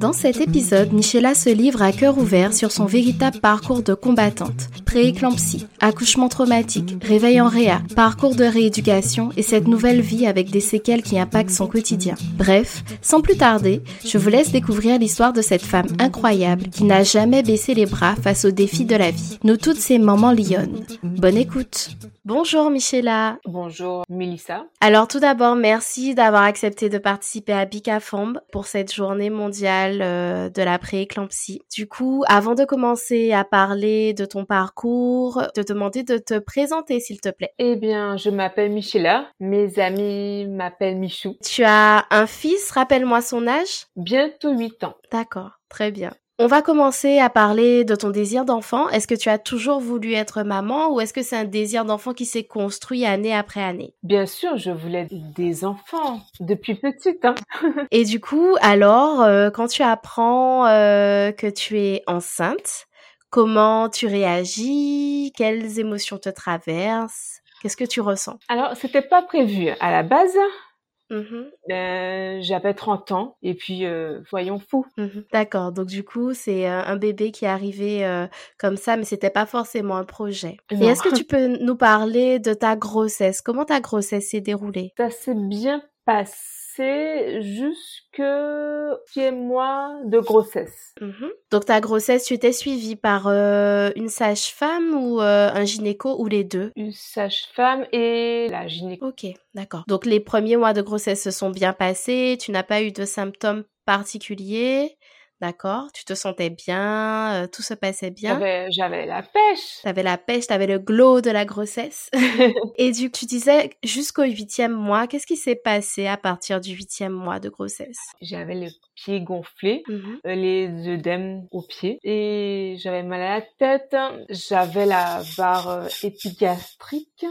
Dans cet épisode, Michela se livre à cœur ouvert sur son véritable parcours de combattante. Prééclampsie, accouchement traumatique, réveil en réa, parcours de rééducation et cette nouvelle vie avec des séquelles qui impactent son quotidien. Bref, sans plus tarder, je vous laisse découvrir l'histoire de cette femme incroyable qui n'a jamais baissé les bras face aux défis de la vie. Nous toutes ces mamans lyonnes. Bonne écoute. Bonjour Michela. Bonjour Melissa. Alors tout d'abord, merci d'avoir accepté de participer à Bicafamb pour cette journée mondiale euh, de la prééclampsie. Du coup, avant de commencer à parler de ton parcours, te demander de te présenter s'il te plaît. Eh bien, je m'appelle Michela. Mes amis m'appellent Michou. Tu as un fils, rappelle-moi son âge Bientôt 8 ans. D'accord, très bien. On va commencer à parler de ton désir d'enfant. Est-ce que tu as toujours voulu être maman ou est-ce que c'est un désir d'enfant qui s'est construit année après année? Bien sûr, je voulais des enfants depuis petite. Hein. Et du coup, alors, euh, quand tu apprends euh, que tu es enceinte, comment tu réagis? Quelles émotions te traversent? Qu'est-ce que tu ressens? Alors, c'était pas prévu à la base. Mmh j'avais 30 ans et puis euh, voyons fou. Mmh D'accord, donc du coup c'est euh, un bébé qui est arrivé comme ça, mais c'était pas forcément un projet. Et est-ce que tu peux nous parler de ta grossesse? Comment ta grossesse s'est déroulée? Ça s'est bien passé jusque six mois de grossesse. Mmh Donc ta grossesse, tu étais suivie par euh, une sage-femme ou euh, un gynéco ou les deux? Une sage-femme et la gynéco. Ok, d'accord. Donc les premiers mois de grossesse se sont bien passés, tu n'as pas eu de symptômes particuliers? D'accord, tu te sentais bien, euh, tout se passait bien? J'avais la pêche. T'avais la pêche, t'avais le glow de la grossesse? et du, tu disais jusqu'au huitième mois, qu'est-ce qui s'est passé à partir du huitième mois de grossesse? J'avais le pied gonflé, Mhm. euh, les œdèmes aux pieds et j'avais mal à la tête. J'avais la barre euh, épigastrique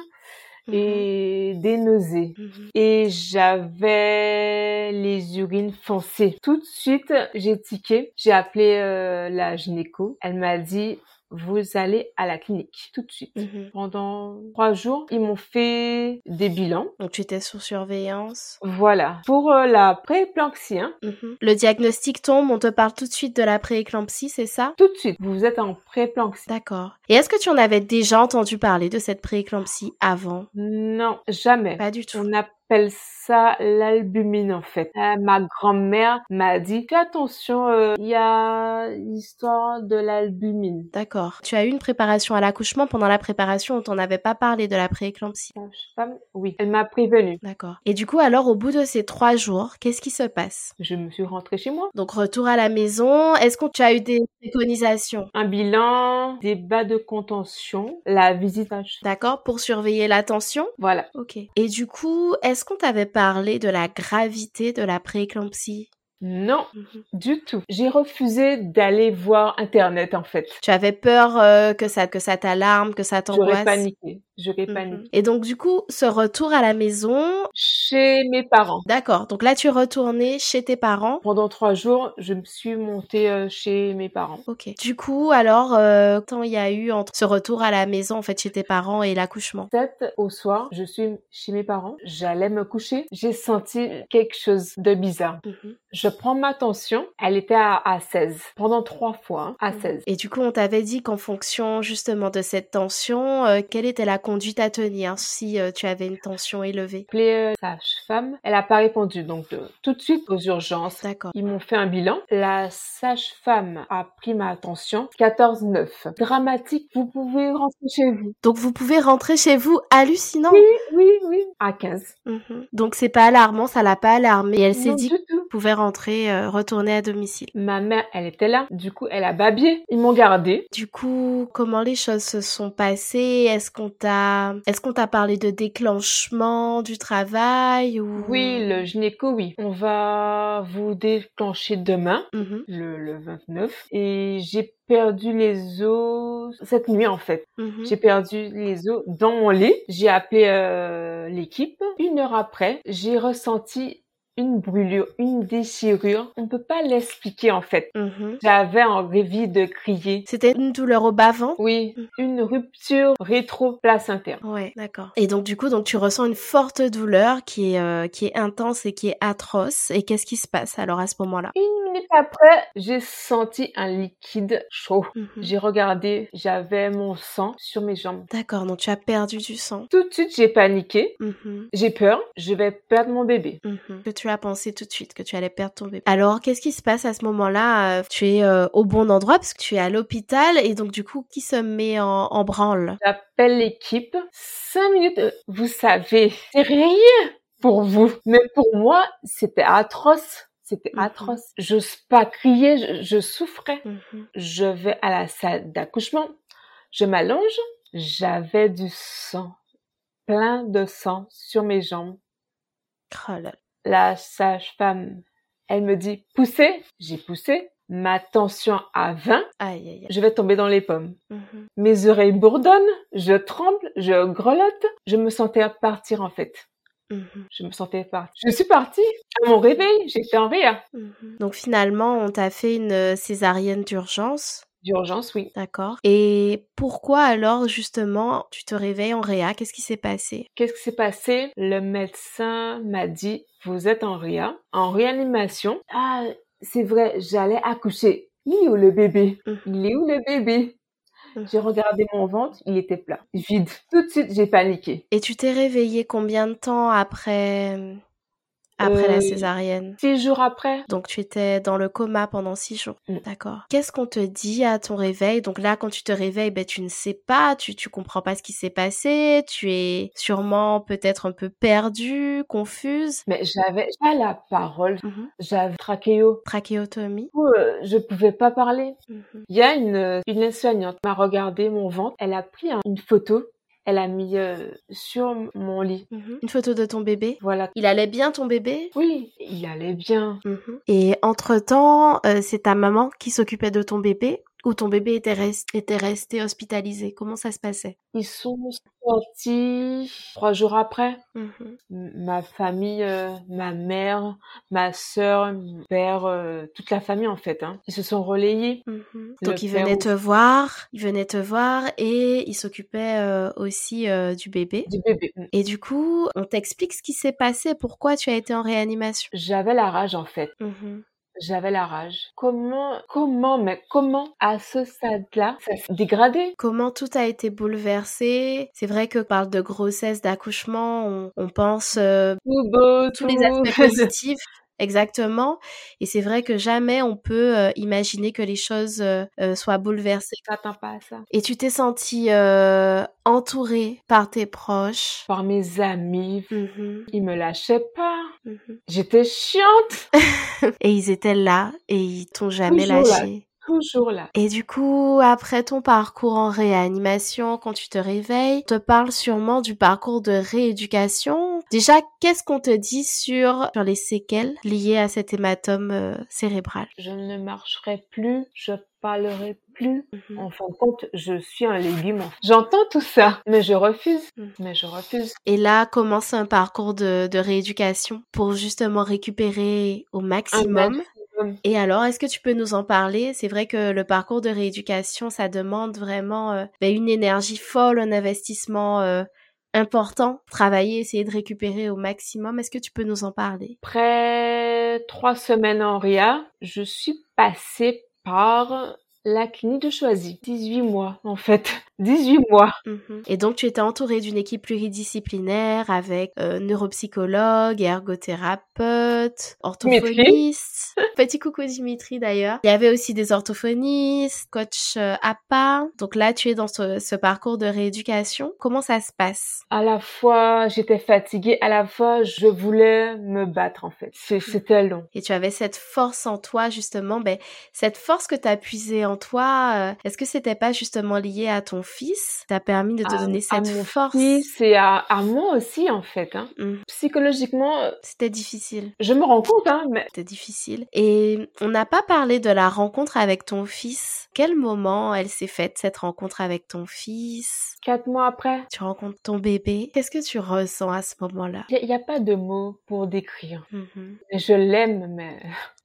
et des nausées. Mhm. Et j'avais les urines foncées. Tout de suite, j'ai tiqué. J'ai appelé euh, la gynéco. Elle m'a dit, vous allez à la clinique tout de suite. Mhm. Pendant trois jours, ils m'ont fait des bilans. Donc tu étais sous surveillance. Voilà. Pour euh, la prééclampsie, hein, Mhm. Le diagnostic tombe, on te parle tout de suite de la prééclampsie, c'est ça? Tout de suite, vous êtes en prééclampsie. D'accord. Et est-ce que tu en avais déjà entendu parler de cette prééclampsie avant? Non, jamais. Pas du tout. On appelle ça l'albumine en fait. Euh, ma grand-mère m'a dit fais attention, euh, il y a l'histoire de l'albumine. D'accord. Tu as eu une préparation à l'accouchement. Pendant la préparation, on t'en avait pas parlé de la prééclampsie. Sage-femme, oui, elle m'a prévenue. D'accord. Et du coup, alors, au bout de ces trois jours, qu'est-ce qui se passe? Je me suis rentrée chez moi. Donc, retour à la maison. Est-ce que tu as eu des préconisations? Un bilan, des bas de contention, la visite. D'accord Pour surveiller la tension Voilà. Ok. Et du coup, est-ce qu'on t'avait parlé de la gravité de la prééclampsie? Non, Mhm. du tout. J'ai refusé d'aller voir Internet en fait. Tu avais peur euh, que ça que ça t'alarme, que ça J'aurais t'angoisse? paniqué. J'aurais Mhm. paniqué. Et donc du coup, ce retour à la maison, Chez mes parents. d'accord. Donc là, tu es retourné chez tes parents. Pendant trois jours, je me suis montée euh, chez mes parents. Ok. Du coup, alors, euh, quand il y a eu entre ce retour à la maison, en fait, chez tes parents et l'accouchement? 7 au soir, je suis chez mes parents. J'allais me coucher. J'ai senti quelque chose de bizarre. Mhm. Je prends ma tension. Elle était à, à 16. Pendant trois fois, hein, à 16. Et du coup, on t'avait dit qu'en fonction justement de cette tension, euh, quelle était la conduite à tenir si euh, tu avais une tension élevée appelé euh, sage-femme. Elle a pas répondu. Donc, euh, tout de suite aux urgences. D'accord. Ils m'ont fait un bilan. La sage-femme a pris ma tension. 14,9. Dramatique. Vous pouvez rentrer chez vous. Donc vous pouvez rentrer chez vous hallucinant. Oui, oui, oui. À 15. Mhm. Donc c'est pas alarmant, ça l'a pas alarmé. Et elle s'est dit du tout. Pouvait rentrer, euh, retourner à domicile. Ma mère, elle était là. Du coup, elle a babillé. Ils m'ont gardé. Du coup, comment les choses se sont passées? Est-ce qu'on t'a, est-ce qu'on t'a parlé de déclenchement du travail ou? Oui, le gynéco, oui. On va vous déclencher demain, Mhm, le, le 29. Et j'ai perdu les os cette nuit, en fait. mhm. J'ai perdu les os dans mon lit. J'ai appelé euh, l'équipe. Une heure après, j'ai ressenti une brûlure, une déchirure. On peut pas l'expliquer, en fait. Mhm. J'avais envie de crier. C'était une douleur au bas-ventre Oui, une rupture rétro-placentaire. Ouais, d'accord. Et donc du coup, donc tu ressens une forte douleur qui est euh, qui est intense et qui est atroce. Et qu'est-ce qui se passe alors à ce moment-là? Une après, j'ai senti un liquide chaud. Mhm. J'ai regardé, j'avais mon sang sur mes jambes. D'accord, donc tu as perdu du sang. Tout de suite, j'ai paniqué. Mhm, J'ai peur, je vais perdre mon bébé. mhm. Que tu as pensé tout de suite que tu allais perdre ton bébé. Alors, qu'est-ce qui se passe à ce moment-là? Euh, Tu es euh, au bon endroit parce que tu es à l'hôpital et donc du coup, qui se met en, en branle? J'appelle l'équipe. Cinq minutes, euh, vous savez, c'est rien pour vous. Mais pour moi, c'était atroce. C'était Mhm. atroce. J'ose pas crier, je, je souffrais. Mhm. Je vais à la salle d'accouchement. Je m'allonge. J'avais du sang. Plein de sang sur mes jambes. Oh là. La sage-femme, elle me dit poussez. J'ai poussé. Ma tension à 20. Aïe, aïe, aïe. Je vais tomber dans les pommes. Mhm. Mes oreilles bourdonnent. Je tremble. Je grelotte. Je me sentais partir en fait. Mhm. Je me sentais partir. Je suis partie. À mon réveil, j'étais en réa. Mhm. Donc finalement, on t'a fait une euh, césarienne d'urgence. D'urgence, oui. D'accord. Et pourquoi alors justement tu te réveilles en réa? Qu'est-ce qui s'est passé? Qu'est-ce qui s'est passé? Le médecin m'a dit, vous êtes en réa, en réanimation. Ah, c'est vrai, j'allais accoucher. Il est où le bébé? Mhm. Il est où le bébé? J'ai regardé mon ventre, il était plat, vide. Tout de suite, j'ai paniqué. Et tu t'es réveillé combien de temps après après la Euh, césarienne Six jours après, Donc tu étais dans le coma pendant six jours. Mm. D'accord. Qu'est-ce qu'on te dit à ton réveil? Donc là, quand tu te réveilles, ben tu ne sais pas, tu tu comprends pas ce qui s'est passé, tu es sûrement peut-être un peu perdue, confuse. mais j'avais pas la parole. Mhm. J'avais trachéo. Trachéotomie. Coup, euh, je pouvais pas parler. Mhm. Il y a une, une aide-soignante m'a regardé mon ventre. Elle a pris un- une photo. Elle a mis euh, sur mon lit. Mhm. Une photo de ton bébé? Voilà. Il allait bien ton bébé? Oui, il allait bien. Mhm. Et entre-temps, euh, c'est ta maman qui s'occupait de ton bébé? Ou ton bébé était, res- était resté hospitalisé Comment ça se passait? Ils sont sortis trois jours après. Mhm. Ma famille, euh, ma mère, ma sœur, mon père, euh, toute la famille en fait, hein, ils se sont relayés. Mhm. Donc il père venait aussi. te voir, il venait te voir et il s'occupait euh, aussi du bébé. Du bébé. Et du coup, on t'explique ce qui s'est passé, pourquoi tu as été en réanimation? J'avais la rage en fait. Mhm. J'avais la rage. Comment, comment, mais comment à ce stade-là, ça s'est dégradé? Comment tout a été bouleversé? C'est vrai que parle de grossesse, d'accouchement, on, on pense euh, Tout beau, tous les aspects positifs. Exactement. Et c'est vrai que jamais on peut euh, imaginer que les choses euh, euh, soient bouleversées. T'attends pas à ça. Et tu t'es sentie euh, entourée par tes proches? Par mes amis, Mhm, ils me lâchaient pas. mhm. J'étais chiante. Et ils étaient là et ils t'ont jamais Toujours là. lâché. Toujours là. Et du coup, après ton parcours en réanimation, quand tu te réveilles, on te parle sûrement du parcours de rééducation. Déjà, qu'est-ce qu'on te dit sur, sur les séquelles liées à cet hématome euh, cérébral? Je ne marcherai plus. Je parlerai plus. Mhm. En fin de compte, je suis un légume. J'entends tout ça, mais je refuse. Mhm. Mais je refuse. Et là commence un parcours de, de rééducation pour justement récupérer au maximum. Et alors, est-ce que tu peux nous en parler? C'est vrai que le parcours de rééducation, ça demande vraiment euh, ben, une énergie folle, un investissement euh, important. Travailler, essayer de récupérer au maximum. Est-ce que tu peux nous en parler? Après trois semaines en RIA, je suis passée par la clinique de Choisy. 18 mois, en fait. 18 mois. Mhm. Et donc, tu étais entourée d'une équipe pluridisciplinaire avec euh, neuropsychologue, ergothérapeute, orthophoniste. Petit coucou Dimitri d'ailleurs. Il y avait aussi des orthophonistes, coach euh, APA. Donc là, tu es dans ce, ce parcours de rééducation. Comment ça se passe? À la fois, j'étais fatiguée, à la fois, je voulais me battre, en fait. C'est- C'était long. Et tu avais cette force en toi, justement. Ben, cette force que tu as puisée en toi, euh, est-ce que c'était pas justement lié à ton fils T'as permis de te À- donner à cette mon force fils et à, à moi aussi, en fait. Hein. Mhm. Psychologiquement, euh, C'était difficile. je me rends compte, hein, mais C'était difficile. Et on n'a pas parlé de la rencontre avec ton fils. Quel moment elle s'est faite, cette rencontre avec ton fils? Quatre mois après, Tu rencontres ton bébé. Qu'est-ce que tu ressens à ce moment-là? Il n'y a, pas de mots pour décrire. Mhm, Je l'aime, mais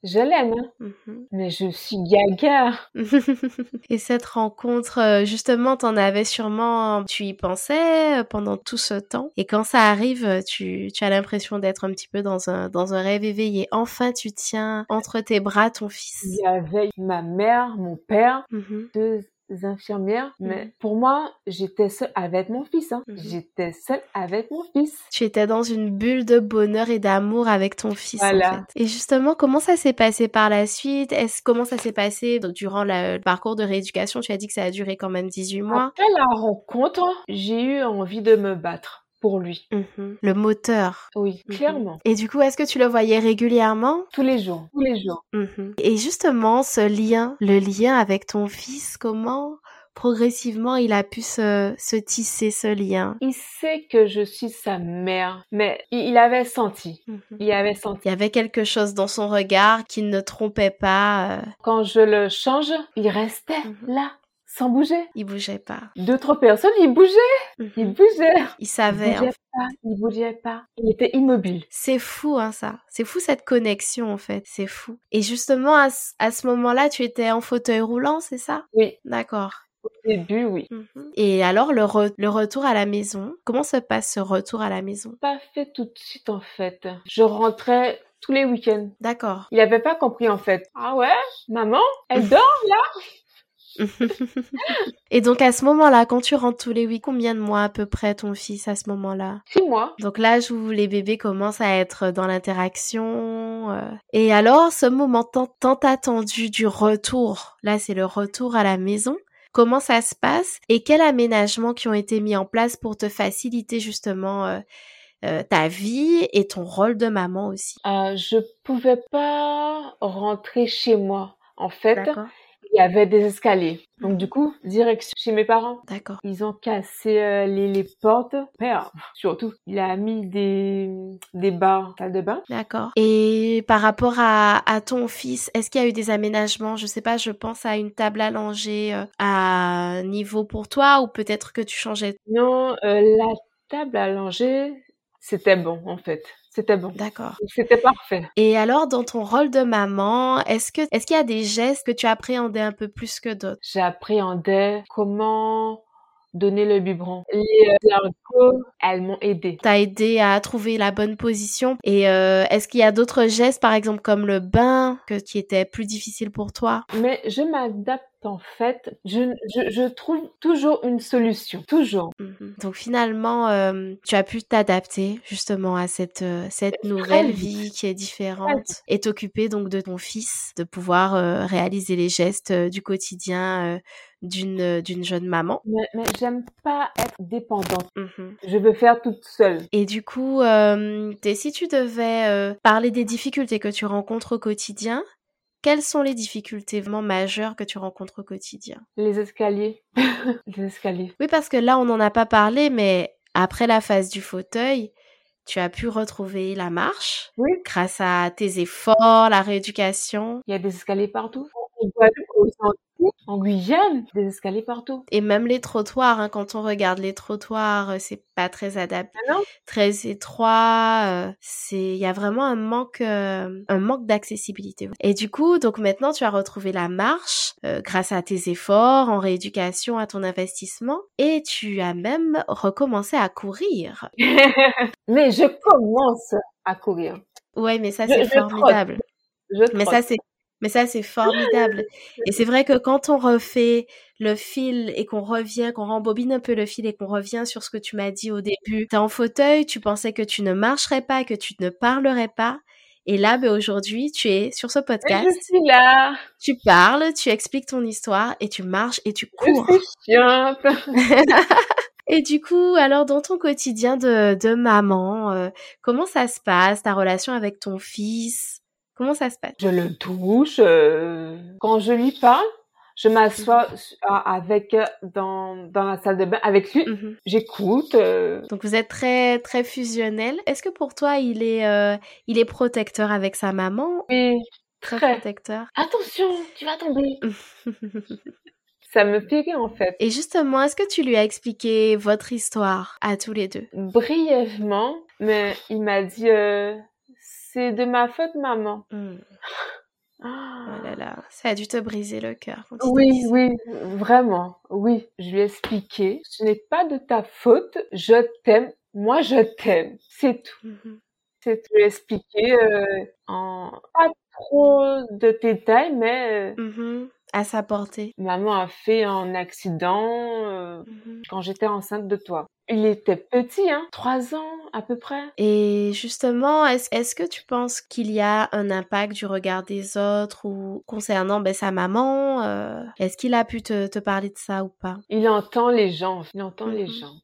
je l'aime, hein. mhm. mais je suis gaga. Et cette rencontre, euh, justement, t'en avais sûrement, tu y pensais euh, pendant tout ce temps? Et quand ça arrive, euh, tu, tu as l'impression d'être un petit peu dans un, dans un rêve éveillé. Enfin, tu tiens entre tes bras ton fils. Il y avait ma mère, mon père, Mhm, deux infirmières, mais Mhm. pour moi, j'étais seule avec mon fils. Hein. Mhm. J'étais seule avec mon fils. Tu étais dans une bulle de bonheur et d'amour avec ton fils. en Voilà. fait. Et justement, comment ça s'est passé par la suite? Est-ce comment ça s'est passé durant la- le parcours de rééducation? Tu as dit que ça a duré quand même 18 mois. Après la rencontre, j'ai eu envie de me battre pour lui. Mhm. Le moteur. Oui, Mhm. clairement. Et du coup, est-ce que tu le voyais régulièrement? Tous les jours, tous les jours. Mhm. Et justement, ce lien, le lien avec ton fils, comment progressivement il a pu se, se tisser ce lien? Il sait que je suis sa mère, mais il avait senti. Il avait senti. Il y avait quelque chose dans son regard qui ne trompait pas. euh, Quand je le change, il restait là, sans bouger. il bougeait pas. D'autres personnes, il bougeait, Mhm. il bougeait. Il Il savait. bougeait hein. pas, il bougeait pas. Il était immobile. C'est fou, hein, ça. C'est fou cette connexion, en fait. C'est fou. Et justement, à, ce- à ce moment-là, tu étais en fauteuil roulant, c'est ça? Oui, D'accord. au début, oui. Mhm. Et alors, le, re- le retour à la maison, comment se passe ce retour à la maison? Pas fait tout de suite, en fait. Je rentrais tous les week-ends. D'accord. Il avait pas compris, en fait. Ah ouais? Maman? Elle dort? Et donc, à ce moment-là, quand tu rentres tous les huit, combien de mois à peu près ton fils à ce moment-là? Six mois. Donc l'âge où les bébés commencent à être dans l'interaction. euh. Et alors, ce moment tant, tant attendu du retour, là c'est le retour à la maison, comment ça se passe? Et quels aménagements qui ont été mis en place pour te faciliter justement euh, euh, ta vie et ton rôle de maman aussi? Euh, je pouvais pas rentrer chez moi. En fait, D'accord. Il y avait des escaliers. Donc, du coup, direction chez mes parents. D'accord. Ils ont cassé euh, les, les portes. Père, surtout, il a mis des, des barres salle de bain. D'accord. Et par rapport à, à ton fils, est-ce qu'il y a eu des aménagements? Je sais pas, je pense à une table allongée euh, à niveau pour toi ou peut-être que tu changeais? Non, euh, la table langer, c'était bon, en fait. C'était bon. D'accord. C'était parfait. Et alors, dans ton rôle de maman, est-ce que est-ce qu'il y a des gestes que tu appréhendais un peu plus que d'autres? J'appréhendais comment donner le biberon. Les euh, elles m'ont aidé. T'as aidé à trouver la bonne position. Et euh, est-ce qu'il y a d'autres gestes, par exemple comme le bain, que, qui était plus difficile pour toi? Mais je m'adapte en fait. Je, je, je trouve toujours une solution. Toujours. Mhm. Donc finalement, euh, tu as pu t'adapter justement à cette euh, cette nouvelle vie qui est différente et t'occuper donc de ton fils, de pouvoir euh, réaliser les gestes euh, du quotidien euh, d'une euh, d'une jeune maman. Mais, mais j'aime pas être dépendante. Mhm. Je veux faire toute seule. Et du coup, euh, si tu devais euh, parler des difficultés que tu rencontres au quotidien, quelles sont les difficultés vraiment majeures que tu rencontres au quotidien? Les escaliers. Les escaliers. Oui, parce que là, on n'en a pas parlé, mais après la phase du fauteuil, tu as pu retrouver la marche Oui. grâce à tes efforts, la rééducation. Il y a des escaliers partout. En Guadeloupe, en Guyane, des escaliers partout. Et même les trottoirs, hein, quand on regarde les trottoirs, euh, c'est pas très adapté, Ah non? Très étroit. euh, c'est, il y a vraiment un manque, euh, un manque d'accessibilité. Et du coup, donc maintenant, tu as retrouvé la marche euh, grâce à tes efforts en rééducation, à ton investissement, et tu as même recommencé à courir. Mais je commence à courir. Ouais, mais ça c'est formidable. Je Mais ça, c'est, mais ça, c'est formidable. Et c'est vrai que quand on refait le fil et qu'on revient, qu'on rembobine un peu le fil et qu'on revient sur ce que tu m'as dit au début, t'es en fauteuil, tu pensais que tu ne marcherais pas, que tu ne parlerais pas. Et là, ben, aujourd'hui, tu es sur ce podcast, je suis là. tu parles, tu expliques ton histoire et tu marches et tu cours. Et du coup, alors dans ton quotidien de, de maman, euh, comment ça se passe, ta relation avec ton fils? Comment ça se passe? Je le touche. euh, Quand je lui parle, je m'assois su- a- avec euh, dans, dans la salle de bain avec lui. Mhm. J'écoute. euh, Donc vous êtes très très fusionnel. Est-ce que pour toi il est euh, il est protecteur avec sa maman? Oui, Très très. protecteur. Attention, tu vas tomber. Ça me rire en fait. Et justement, est-ce que tu lui as expliqué votre histoire à tous les deux? Brièvement, mais il m'a dit euh, c'est de ma faute, maman. Hmm. Ah. Oh là là, ça a dû te briser le cœur. quand Oui, oui, vraiment, oui. Je lui ai expliqué, ce n'est pas de ta faute, je t'aime, moi je t'aime, c'est tout. Mhm. C'est tout. Expliqué euh, en pas trop de détails, mais euh, Mhm. À sa portée. maman a fait un accident euh, Mhm. quand j'étais enceinte de toi. Il était petit, hein, trois ans à peu près. Et justement, est-ce est-ce que tu penses qu'il y a un impact du regard des autres ou concernant ben, sa maman euh, Est-ce qu'il a pu te, te parler de ça ou pas? Il entend les gens, il entend les Mhm. gens.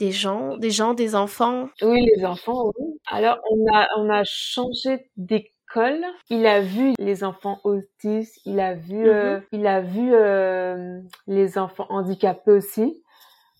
Des gens, des gens, des enfants? Oui, les enfants, oui. Alors, on a, on a changé d'école. Il a vu les enfants autistes, il a vu, euh, il a vu euh, les enfants handicapés aussi.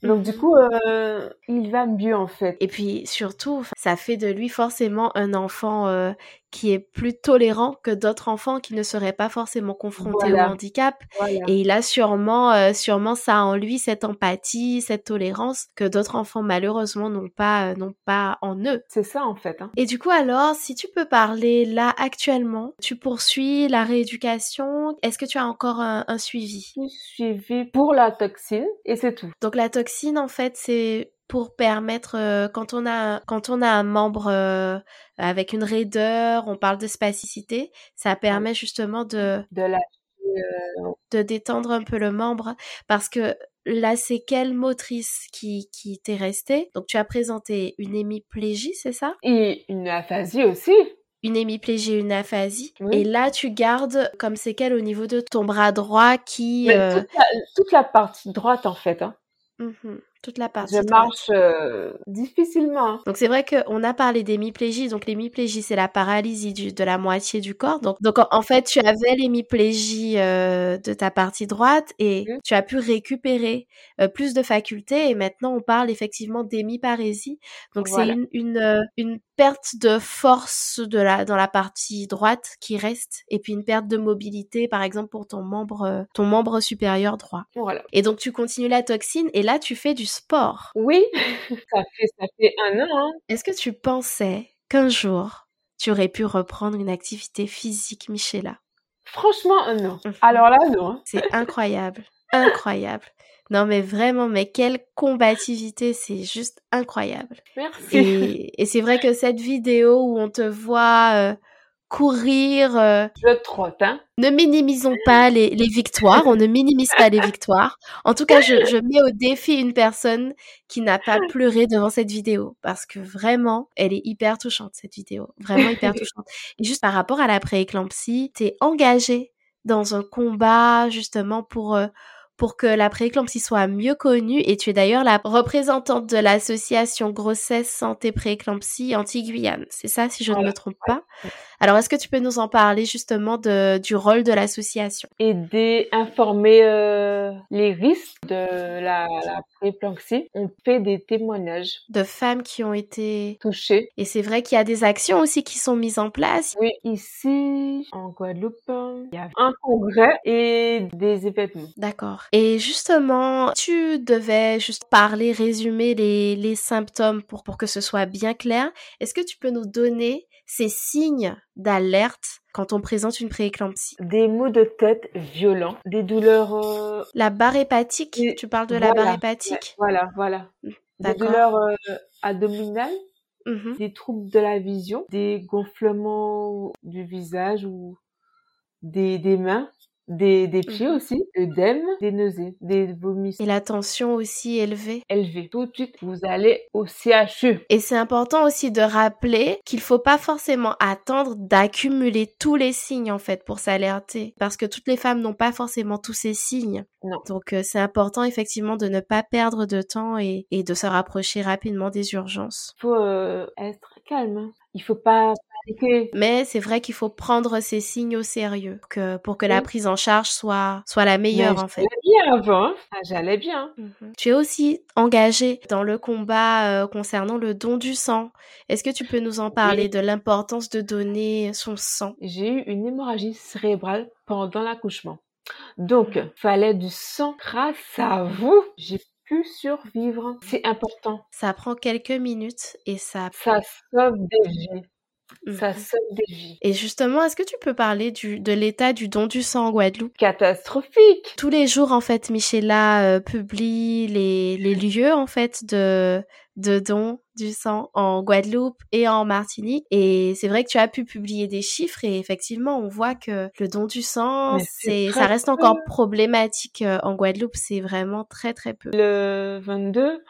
Donc, du coup, euh, il va mieux, en fait. Et puis surtout, ça fait de lui forcément un enfant euh, qui est plus tolérant que d'autres enfants qui ne seraient pas forcément confrontés Voilà. au handicap. Voilà. Et il a sûrement, euh, sûrement ça en lui, cette empathie, cette tolérance que d'autres enfants malheureusement n'ont pas, euh, n'ont pas en eux. C'est ça, en fait. Hein. Et du coup alors, si tu peux parler là actuellement, tu poursuis la rééducation. Est-ce que tu as encore un, un suivi? Je suis suivie pour la toxine et c'est tout. Donc la toxine, en fait, c'est pour permettre euh, quand on a quand on a un membre euh, avec une raideur, on parle de spasticité, ça permet justement de De la... de détendre un peu le membre parce que la séquelle motrice qui qui t'est restée, donc tu as présenté une hémiplégie, c'est ça? Et une aphasie aussi. Une hémiplégie et une aphasie. Oui. Et là, tu gardes comme séquelle au niveau de ton bras droit qui euh, toute, la, toute la partie droite, en fait. Hein. mhm, toute la partie Je marche euh, difficilement. Donc c'est vrai qu'on a parlé d'hémiplégie. Donc l'hémiplégie, c'est la paralysie du, de la moitié du corps. Donc, donc en, en fait, tu avais l'hémiplégie euh, de ta partie droite et Mhm. tu as pu récupérer euh, plus de facultés. Et maintenant, on parle effectivement d'hémiparésie. Donc Voilà. c'est une, une, une perte de force de la, dans la partie droite qui reste et puis une perte de mobilité, par exemple pour ton membre, ton membre supérieur droit. Voilà. Et donc tu continues la toxine et là tu fais du sport. Oui, ça fait, ça fait un an. Hein. Est-ce que tu pensais qu'un jour, tu aurais pu reprendre une activité physique, Michela Franchement, un an. Mhm. Alors là, non. hein. C'est incroyable, incroyable. Non mais vraiment, mais quelle combativité, c'est juste incroyable. Merci. Et, et c'est vrai que cette vidéo où on te voit euh, courir, euh, Je trotte, hein. ne minimisons pas les, les victoires, on ne minimise pas les victoires. En tout cas, je, je mets au défi une personne qui n'a pas pleuré devant cette vidéo parce que vraiment, elle est hyper touchante cette vidéo, vraiment hyper touchante. Et juste par rapport à la prééclampsie, t'es engagée dans un combat justement pour euh, pour que la prééclampsie soit mieux connue et tu es d'ailleurs la représentante de l'association grossesse santé prééclampsie anti-Guyane. C'est ça si je ne me trompe pas? Alors est-ce que tu peux nous en parler justement de, du rôle de l'association? Aider, informer euh, les risques de la, la prééclampsie. On fait des témoignages de femmes qui ont été touchées. Et c'est vrai qu'il y a des actions aussi qui sont mises en place. Oui, ici en Guadeloupe, il y a un congrès et des événements. D'accord. Et justement, tu devais juste parler, résumer les, les symptômes pour, pour que ce soit bien clair. Est-ce que tu peux nous donner ces signes d'alerte quand on présente une prééclampsie? Des maux de tête violents, des douleurs... Euh... La barre hépatique, tu parles de la barre hépatique? Voilà, voilà. Mmh, des douleurs euh, abdominales, mmh des troubles de la vision, des gonflements du visage ou des, des mains, des, des pieds mmh aussi, œdème, des nausées, des vomissements. Et la tension aussi élevée. Élevée. Tout de suite, vous allez au CHU. Et c'est important aussi de rappeler qu'il faut pas forcément attendre d'accumuler tous les signes en fait pour s'alerter, parce que toutes les femmes n'ont pas forcément tous ces signes. Non. Donc euh, c'est important effectivement de ne pas perdre de temps et, et de se rapprocher rapidement des urgences. Il faut euh, être calme. Il faut pas mais c'est vrai qu'il faut prendre ces signes au sérieux que, pour que la prise en charge soit, soit la meilleure en fait. J'allais bien avant, hein. ah, j'allais bien. Tu es aussi engagée dans le combat euh, concernant le don du sang. Est-ce que tu peux nous en parler de l'importance de donner son sang? J'ai eu une hémorragie cérébrale pendant l'accouchement. Donc, fallait du sang. Grâce à vous, j'ai pu survivre. C'est important. Ça prend quelques minutes et ça... Ça sauve des vies. Ça sauve des vies. Et justement, est-ce que tu peux parler du, de l'état du don du sang en Guadeloupe? Catastrophique. Tous les jours, en fait, Michela euh, publie les, les lieux, en fait, de, de dons du sang en Guadeloupe et en Martinique. Et c'est vrai que tu as pu publier des chiffres et effectivement, on voit que le don du sang, c'est, ça reste encore problématique euh, en Guadeloupe. C'est vraiment très, très peu. Le 22,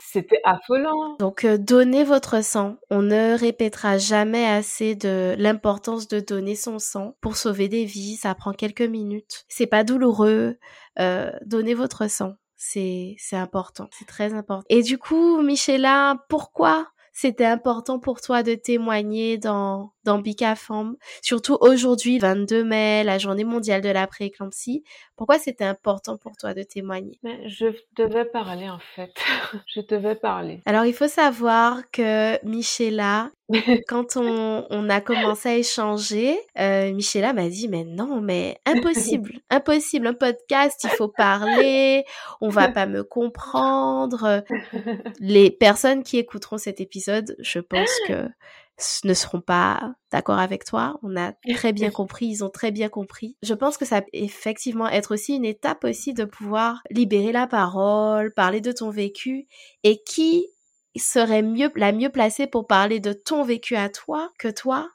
c'était affolant. Donc, euh, donnez votre sang. On ne répétera jamais assez de l'importance de donner son sang pour sauver des vies. Ça prend quelques minutes. C'est pas douloureux. Euh, donnez votre sang c'est important, c'est très important. Et du coup, Michela, pourquoi c'était important pour toi de témoigner dans dans Bicafam, surtout aujourd'hui, 22 mai, la journée mondiale de la prééclampsie. Pourquoi c'était important pour toi de témoigner? Mais Je devais parler en fait. je devais parler. Alors il faut savoir que Michela, quand on, on, a commencé à échanger, euh, Michela m'a dit mais non mais impossible, impossible un podcast, il faut parler, on va pas me comprendre. Les personnes qui écouteront cet épisode, je pense que ne seront pas d'accord avec toi. On a très bien compris, ils ont très bien compris. Je pense que ça peut effectivement être aussi une étape aussi de pouvoir libérer la parole, parler de ton vécu et qui serait mieux, la mieux placée pour parler de ton vécu à toi que toi?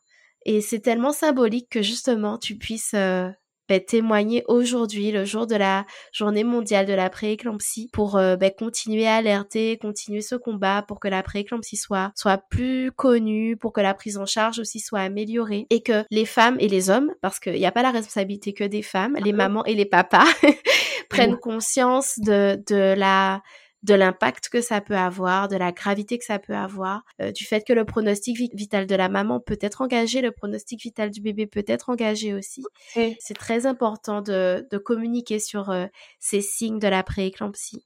Et c'est tellement symbolique que justement tu puisses euh, ben, témoigner aujourd'hui, le jour de la journée mondiale de la prééclampsie, pour euh, ben, continuer à alerter, continuer ce combat pour que la prééclampsie soit, soit plus connue, pour que la prise en charge aussi soit améliorée et que les femmes et les hommes, parce qu'il n'y a pas la responsabilité que des femmes, les mamans et les papas prennent conscience de, de la de l'impact que ça peut avoir, de la gravité que ça peut avoir, euh, du fait que le pronostic vital de la maman peut être engagé, le pronostic vital du bébé peut être engagé aussi. C'est très important de, de communiquer sur euh, ces signes de la prééclampsie.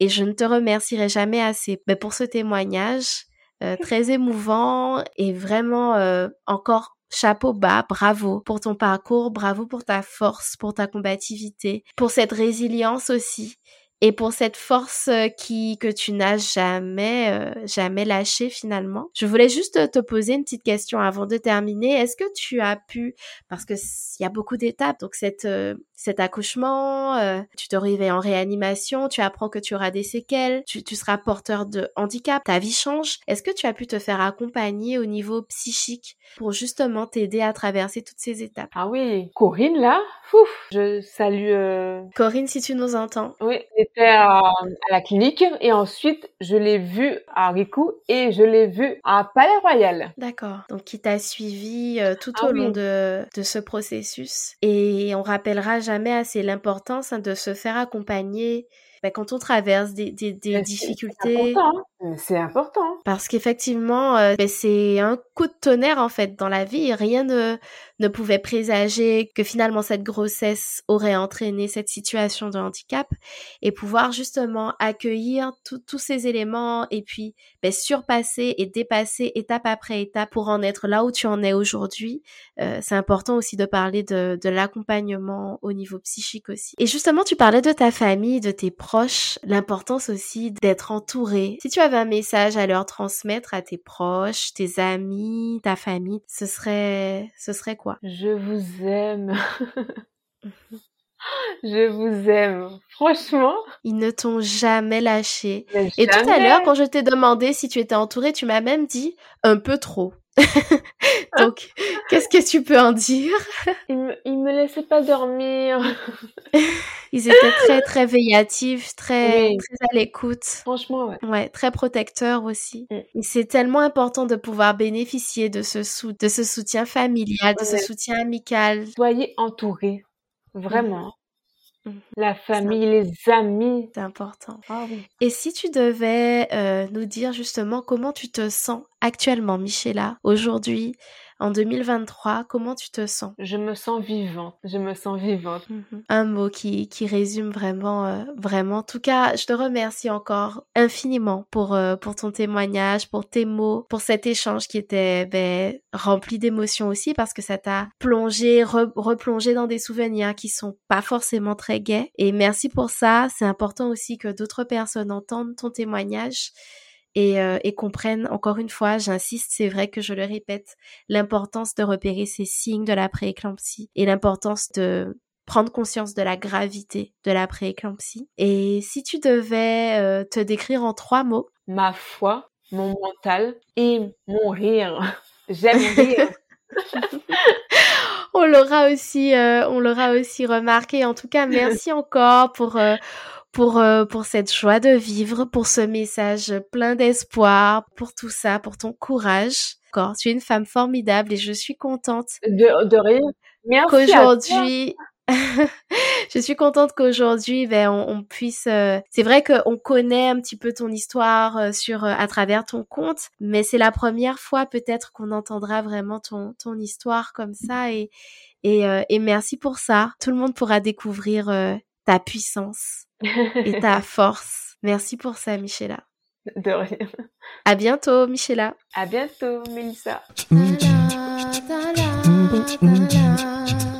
Et je ne te remercierai jamais assez mais pour ce témoignage euh, très émouvant et vraiment encore chapeau bas, bravo pour ton parcours, bravo pour ta force, pour ta combativité, pour cette résilience aussi et pour cette force euh, qui que tu n'as jamais euh, jamais lâché finalement. Je voulais juste te poser une petite question avant de terminer. Est-ce que tu as pu parce que il y a beaucoup d'étapes donc cette euh, cet accouchement, tu te réveilles en réanimation, tu apprends que tu auras des séquelles, tu, tu seras porteur de handicap, ta vie change. Est-ce que tu as pu te faire accompagner au niveau psychique pour justement t'aider à traverser toutes ces étapes? Ah oui, Corinne là, Ouf, je salue Corinne si tu nous entends. Oui, à, la clinique et ensuite je l'ai vu à Rico et je l'ai vu à Palais Royal. D'accord. Donc qui t'a suivi euh, tout ah au long de, de ce processus. Et on rappellera jamais assez l'importance hein, de se faire accompagner bah, quand on traverse des, des, des difficultés. C'est important. Parce qu'effectivement, euh, bah, c'est un coup de tonnerre en fait dans la vie. Rien ne, ne pouvait présager que finalement cette grossesse aurait entraîné cette situation de handicap et pouvoir justement accueillir tous ces éléments et puis bah, surpasser et dépasser étape après étape pour en être là où tu en es aujourd'hui. Euh, c'est important aussi de parler de, de l'accompagnement au niveau psychique aussi. Et justement, tu parlais de ta famille, de tes proches, l'importance aussi d'être entouré. Si tu as un message à leur transmettre à tes proches, tes amis, ta famille, ce serait, ce serait quoi? Je vous aime. Je vous aime. Franchement. Ils ne t'ont jamais lâché. Et tout à l'heure, quand je t'ai demandé si tu étais entourée, tu m'as même dit un peu trop. Donc, qu'est-ce que tu peux en dire? Ils me, me laissaient pas dormir. Ils étaient très, très veillatifs, très, très à l'écoute. Franchement, ouais. Ouais, très protecteurs aussi. Mm. c'est tellement important de pouvoir bénéficier de ce, sou de ce soutien familial, de ce soutien amical. Soyez entourés. Vraiment. La famille, les amis. C'est important. Ah Et si tu devais euh, nous dire justement comment tu te sens actuellement, Michela, aujourd'hui, en 2023, comment tu te sens? Je me sens vivante, je me sens vivante. Mhm. Un mot qui, qui résume vraiment, euh, vraiment. En tout cas, je te remercie encore infiniment pour, euh, pour ton témoignage, pour tes mots, pour cet échange qui était ben, rempli d'émotions aussi parce que ça t'a plongé, replongé dans des souvenirs qui sont pas forcément très gais. Et merci pour ça. C'est important aussi que d'autres personnes entendent ton témoignage et, euh, et comprennent, encore une fois, j'insiste, c'est vrai que je le répète, l'importance de repérer ces signes de la prééclampsie et l'importance de prendre conscience de la gravité de la prééclampsie. Et si tu devais euh, te décrire en trois mots Ma foi, mon mental et mon rire. J'aime rire. on l'aura aussi, euh, on l'aura aussi remarqué. En tout cas, merci encore pour euh, pour, euh, pour cette joie de vivre, pour ce message plein d'espoir, pour tout ça, pour ton courage. Encore, tu es une femme formidable et je suis contente. De, de rien. Merci. Qu'aujourd'hui, je suis contente qu'aujourd'hui, ben, on, puisse. Euh, c'est vrai qu'on connaît un petit peu ton histoire euh, sur à travers ton compte, mais c'est la première fois peut-être qu'on entendra vraiment ton ton histoire comme ça et et, et merci pour ça. Tout le monde pourra découvrir ta puissance et ta force. Merci pour ça, Michela. De rien. À bientôt, Michela. À bientôt, Melissa.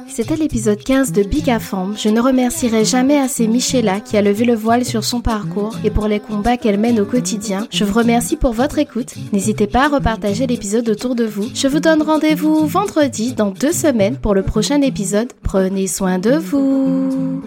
C'était l'épisode 15 de Big à Forme. Je ne remercierai jamais assez Michela qui a levé le voile sur son parcours et pour les combats qu'elle mène au quotidien. Je vous remercie pour votre écoute. N'hésitez pas à repartager l'épisode autour de vous. Je vous donne rendez-vous vendredi dans deux semaines pour le prochain épisode. Prenez soin de vous.